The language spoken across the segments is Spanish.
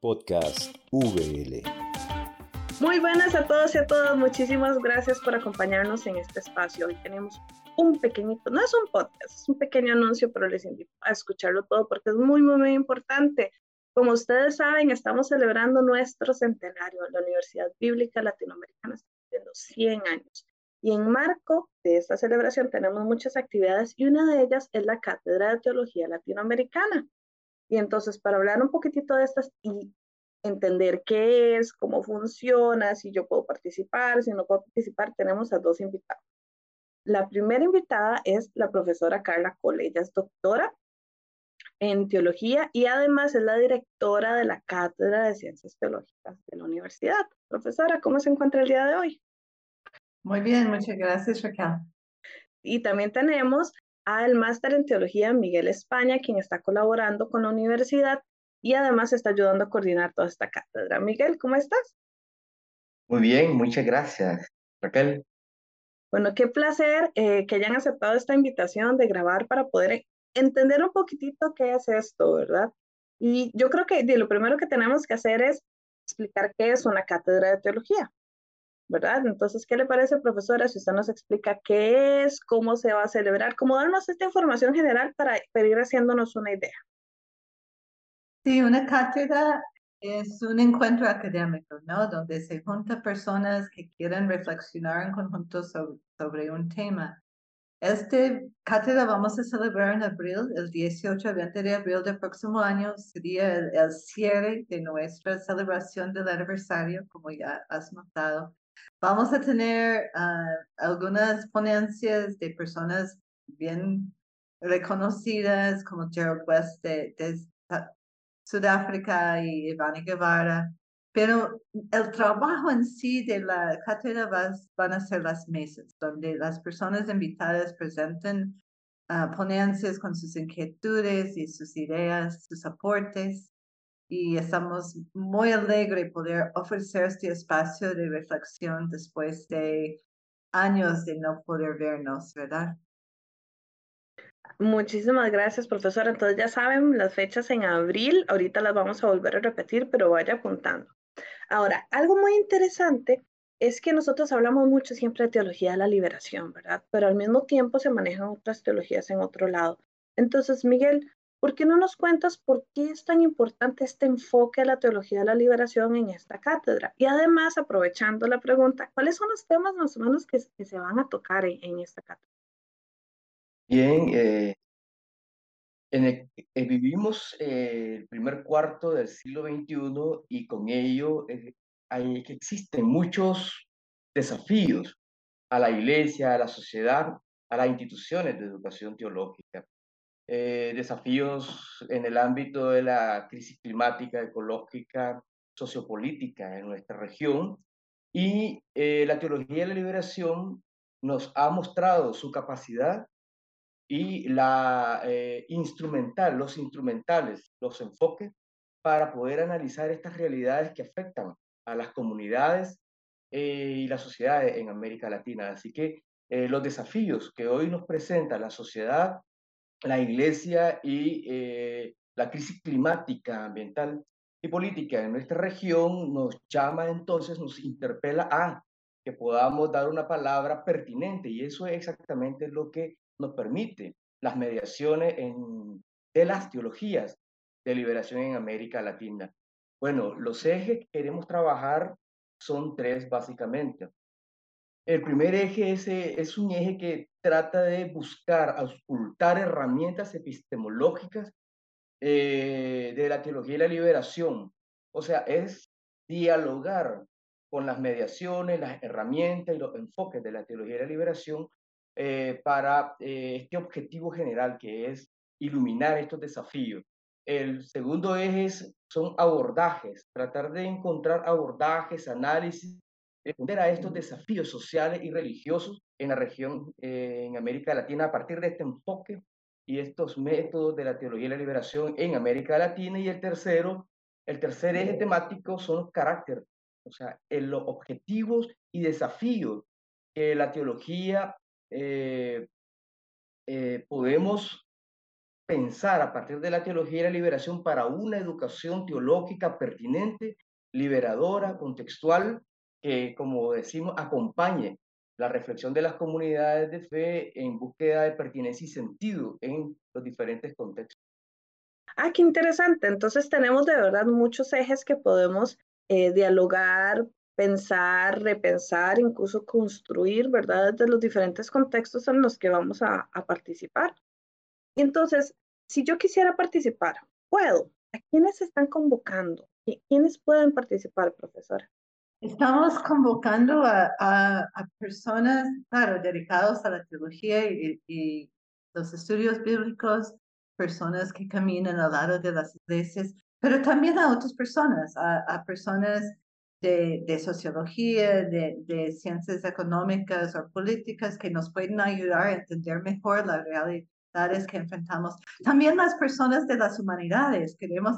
Podcast VL. Muy buenas a todos y a todas. Muchísimas gracias por acompañarnos en este espacio. Hoy tenemos un pequeñito, no es un podcast, es un pequeño anuncio, pero les invito a escucharlo todo porque es muy, muy, muy importante. Como ustedes saben, estamos celebrando nuestro centenario. La Universidad Bíblica Latinoamericana está cumpliendo 100 años. Y en marco de esta celebración tenemos muchas actividades y una de ellas es la Cátedra de Teología Latinoamericana. Y entonces, para hablar un poquitito de estas y entender qué es, cómo funciona, si yo puedo participar, si no puedo participar, tenemos a dos invitados. La primera invitada es la profesora Carla Cole. Ella es doctora en teología y además es la directora de la Cátedra de Ciencias Teológicas de la universidad. Profesora, ¿cómo se encuentra el día de hoy? Muy bien, muchas gracias, Raquel. Y también tenemos al máster en teología Miguel España, quien está colaborando con la universidad y además está ayudando a coordinar toda esta cátedra. Miguel, ¿cómo estás? Muy bien, muchas gracias, Raquel. Bueno, qué placer eh, que hayan aceptado esta invitación de grabar para poder entender un poquitito qué es esto, ¿verdad? Y yo creo que lo primero que tenemos que hacer es explicar qué es una cátedra de teología. ¿Verdad? Entonces, ¿qué le parece, profesora, si usted nos explica qué es, cómo se va a celebrar, cómo darnos esta información general para, ir haciéndonos una idea? Sí, una cátedra es un encuentro académico, ¿no? Donde se juntan personas que quieren reflexionar en conjunto sobre, un tema. Este cátedra vamos a celebrar en abril, el 18 a 20 de abril del próximo año, sería el, el cierre de nuestra celebración del aniversario, como ya has notado. Vamos a tener ah, algunas ponencias de personas bien reconocidas como Gerald West de, Sudáfrica y Ivana Guevara, pero el trabajo en sí de la cátedra van a ser las mesas, donde las personas invitadas presenten ah, ponencias con sus inquietudes y sus ideas, sus aportes y estamos muy alegres poder ofrecer este espacio de reflexión después de años de no poder vernos, ¿verdad? Muchísimas gracias, profesora. Entonces ya saben las fechas en abril, ahorita las vamos a volver a repetir, pero vaya apuntando. Ahora, algo muy interesante es que nosotros hablamos mucho siempre de teología de la liberación, ¿verdad? Pero al mismo tiempo se manejan otras teologías en otro lado. Entonces, Miguel, ¿Por qué no nos cuentas por qué es tan importante este enfoque de la teología de la liberación en esta cátedra? Y además, aprovechando la pregunta, ¿cuáles son los temas más o menos que, se van a tocar en, esta cátedra? Bien, eh, eh, vivimos eh, el primer cuarto del siglo XXI y con ello hay, existen muchos desafíos a la iglesia, a la sociedad, a las instituciones de educación teológica. Eh, desafíos en el ámbito de la crisis climática, ecológica, sociopolítica en nuestra región. Y eh, la teología de la liberación nos ha mostrado su capacidad y la eh, instrumental, los instrumentales, los enfoques para poder analizar estas realidades que afectan a las comunidades y las sociedades en América Latina. Así que los desafíos que hoy nos presenta la sociedad la iglesia y eh, la crisis climática, ambiental y política en nuestra región nos llama entonces, nos interpela a que podamos dar una palabra pertinente y eso es exactamente lo que nos permite las mediaciones de las teologías de liberación en América Latina. Bueno, los ejes que queremos trabajar son tres básicamente. El primer eje es, es un eje que trata de buscar, auscultar herramientas epistemológicas eh, de la teología y la liberación. O sea, es dialogar con las mediaciones, las herramientas y los enfoques de la teología y la liberación eh, para eh, este objetivo general que es iluminar estos desafíos. El segundo eje son abordajes, tratar de encontrar abordajes, análisis responder a estos desafíos sociales y religiosos en la región, eh, en América Latina, a partir de este enfoque y estos métodos de la teología de la liberación en América Latina. Y el tercero, el tercer eje temático son los caracteres, o sea, en los objetivos y desafíos que la teología eh, eh, podemos pensar a partir de la teología y la liberación para una educación teológica pertinente, liberadora, contextual, que, como decimos, acompañe la reflexión de las comunidades de fe en búsqueda de pertinencia y sentido en los diferentes contextos. Ah, qué interesante. Entonces tenemos de verdad muchos ejes que podemos eh, dialogar, pensar, repensar, incluso construir, ¿verdad? Desde los diferentes contextos en los que vamos a, participar. Y entonces, si yo quisiera participar, ¿puedo? ¿A quiénes están convocando? ¿Quiénes pueden participar, profesora? Estamos convocando a, a, a personas, claro, dedicados a la teología y, y, los estudios bíblicos, personas que caminan al lado de las iglesias, pero también a otras personas, a, a personas de, de sociología, de, de, ciencias económicas o políticas que nos pueden ayudar a entender mejor las realidades que enfrentamos. También las personas de las humanidades. Queremos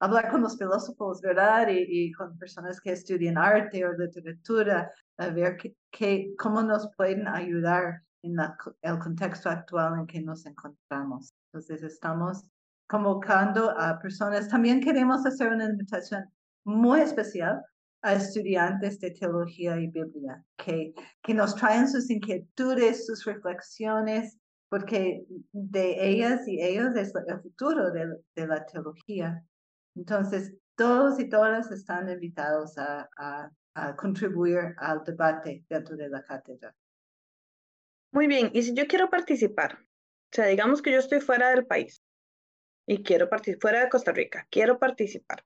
hablar con los filósofos, ¿verdad? Y, y con personas que estudian arte o literatura, a ver que, cómo nos pueden ayudar en el contexto actual en que nos encontramos. Entonces, estamos convocando a personas. También queremos hacer una invitación muy especial a estudiantes de teología y Biblia, que, que nos traen sus inquietudes, sus reflexiones, porque de ellas y ellos es el futuro de, de la teología. Entonces, todos y todas están invitados a, a, a contribuir al debate dentro de la cátedra. Muy bien, y si yo quiero participar, o sea, digamos que yo estoy fuera del país y quiero participar, fuera de Costa Rica, quiero participar,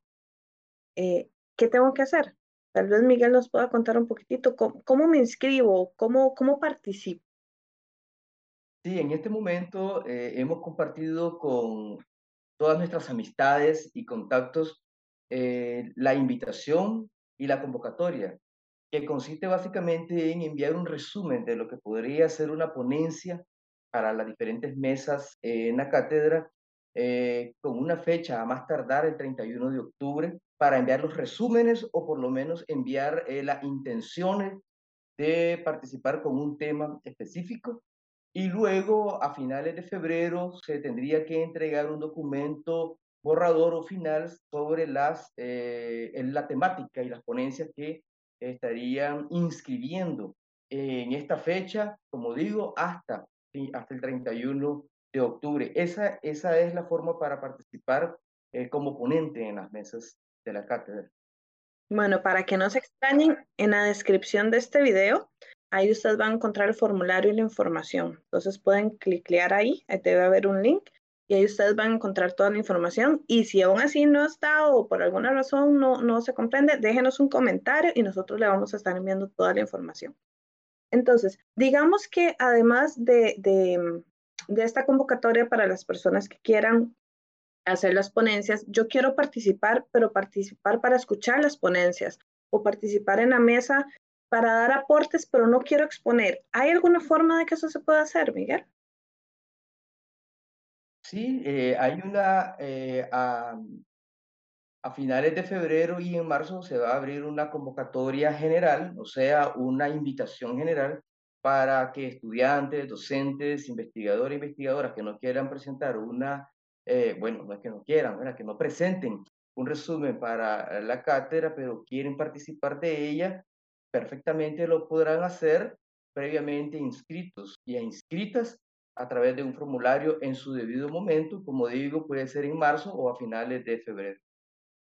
eh, ¿qué tengo que hacer? Tal vez Miguel nos pueda contar un poquitito cómo, cómo me inscribo, cómo, cómo participo. Sí, en este momento eh, hemos compartido con todas nuestras amistades y contactos eh, la invitación y la convocatoria, que consiste básicamente en enviar un resumen de lo que podría ser una ponencia para las diferentes mesas en la cátedra, eh, con una fecha a más tardar el 31 de octubre, para enviar los resúmenes o por lo menos enviar eh, las intenciones de participar con un tema específico. Y luego, a finales de febrero, se tendría que entregar un documento borrador o final sobre las, eh, la temática y las ponencias que estarían inscribiendo en esta fecha, como digo, hasta hasta el 31 de octubre. Esa, esa es la forma para participar eh, como ponente en las mesas de la cátedra. Bueno, para que no se extrañen, en la descripción de este video, ahí ustedes van a encontrar el formulario y la información. Entonces pueden cliquear ahí, ahí debe haber un link y ahí ustedes van a encontrar toda la información. Y si aún así no está o por alguna razón no, no se comprende, déjenos un comentario y nosotros le vamos a estar enviando toda la información. Entonces, digamos que además de, de, de esta convocatoria para las personas que quieran hacer las ponencias, yo quiero participar, pero participar para escuchar las ponencias o participar en la mesa para dar aportes, pero no quiero exponer. ¿Hay alguna forma de que eso se pueda hacer, Miguel? Sí, eh, hay una, eh, a finales de febrero y en marzo se va a abrir una convocatoria general, o sea, una invitación general para que estudiantes, docentes, investigadores, investigadoras que no quieran presentar una, eh, bueno, no es que no quieran, ¿verdad? que no presenten un resumen para la cátedra, pero quieren participar de ella, perfectamente lo podrán hacer previamente inscritos y inscritas a través de un formulario en su debido momento, como digo, puede ser en marzo o a finales de febrero.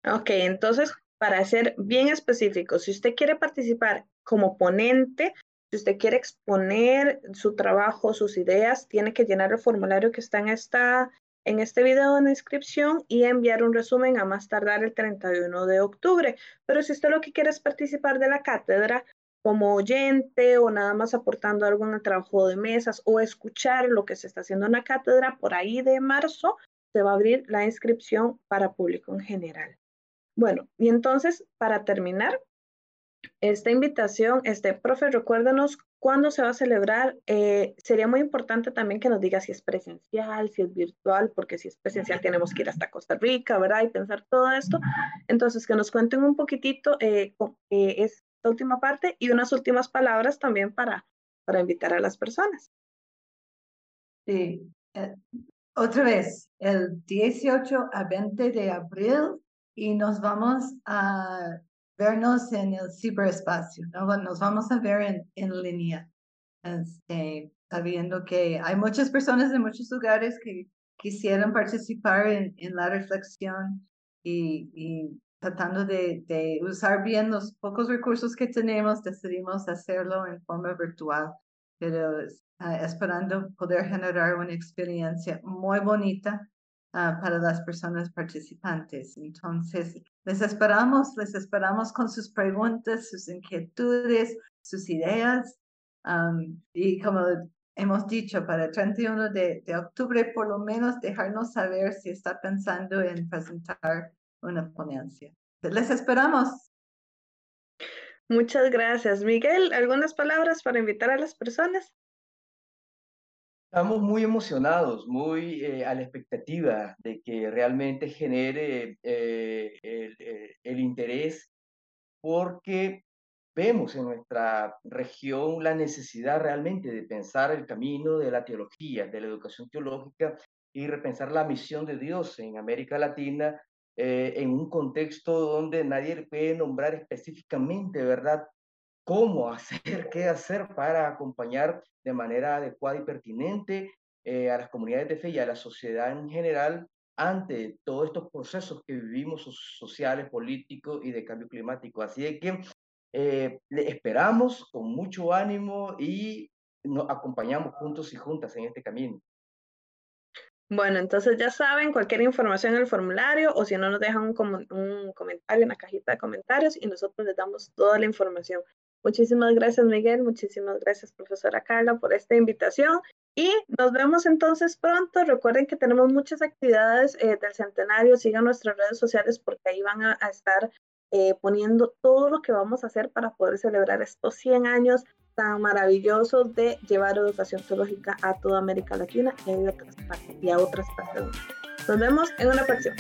Ok, entonces, para ser bien específico, si usted quiere participar como ponente, si usted quiere exponer su trabajo, sus ideas, tiene que llenar el formulario que está en, esta, en este video en descripción y enviar un resumen a más tardar el 31 de octubre. Pero si usted lo que quiere es participar de la cátedra como oyente o nada más aportando algo en el trabajo de mesas o escuchar lo que se está haciendo en la cátedra, por ahí de marzo se va a abrir la inscripción para público en general. Bueno, y entonces, para terminar, esta invitación, este, profe, recuérdanos cuándo se va a celebrar. Eh, sería muy importante también que nos diga si es presencial, si es virtual, porque si es presencial tenemos que ir hasta Costa Rica, ¿verdad? Y pensar todo esto. Entonces, que nos cuenten un poquitito eh, eh, esta última parte y unas últimas palabras también para, para invitar a las personas. Sí, otra vez, el 18 a 20 de abril y nos vamos a vernos en el ciberespacio, ¿no? nos vamos a ver en, en línea, este, sabiendo que hay muchas personas de muchos lugares que quisieran participar en, la reflexión y, tratando de, usar bien los pocos recursos que tenemos, decidimos hacerlo en forma virtual, pero uh, esperando poder generar una experiencia muy bonita uh, para las personas participantes. Entonces, les esperamos, les esperamos con sus preguntas, sus inquietudes, sus ideas. Y como hemos dicho, para el 31 de, de octubre, por lo menos dejarnos saber si está pensando en presentar una ponencia. Les esperamos. Muchas gracias. Miguel, ¿algunas palabras para invitar a las personas? Estamos muy emocionados, muy eh, a la expectativa de que realmente genere eh, el, eh, el, interés, porque vemos en nuestra región la necesidad realmente de pensar el camino de la teología, de la educación teológica y repensar la misión de Dios en América Latina eh, en un contexto donde nadie puede nombrar específicamente, ¿verdad? Cómo hacer, qué hacer para acompañar de manera adecuada y pertinente eh, a las comunidades de fe y a la sociedad en general ante todos estos procesos que vivimos sociales, políticos y de cambio climático. Así que eh, le esperamos con mucho ánimo y nos acompañamos juntos y juntas en este camino. Bueno, entonces ya saben, cualquier información en el formulario o si no nos dejan un, un, comentario en la cajita de comentarios y nosotros les damos toda la información. Muchísimas gracias Miguel, muchísimas gracias profesora Carla por esta invitación y nos vemos entonces pronto. Recuerden que tenemos muchas actividades eh, del centenario, sigan nuestras redes sociales porque ahí van a, estar eh, poniendo todo lo que vamos a hacer para poder celebrar estos 100 años tan maravillosos de llevar educación teológica a toda América Latina y a otras partes, y a otras partes Nos vemos en una próxima.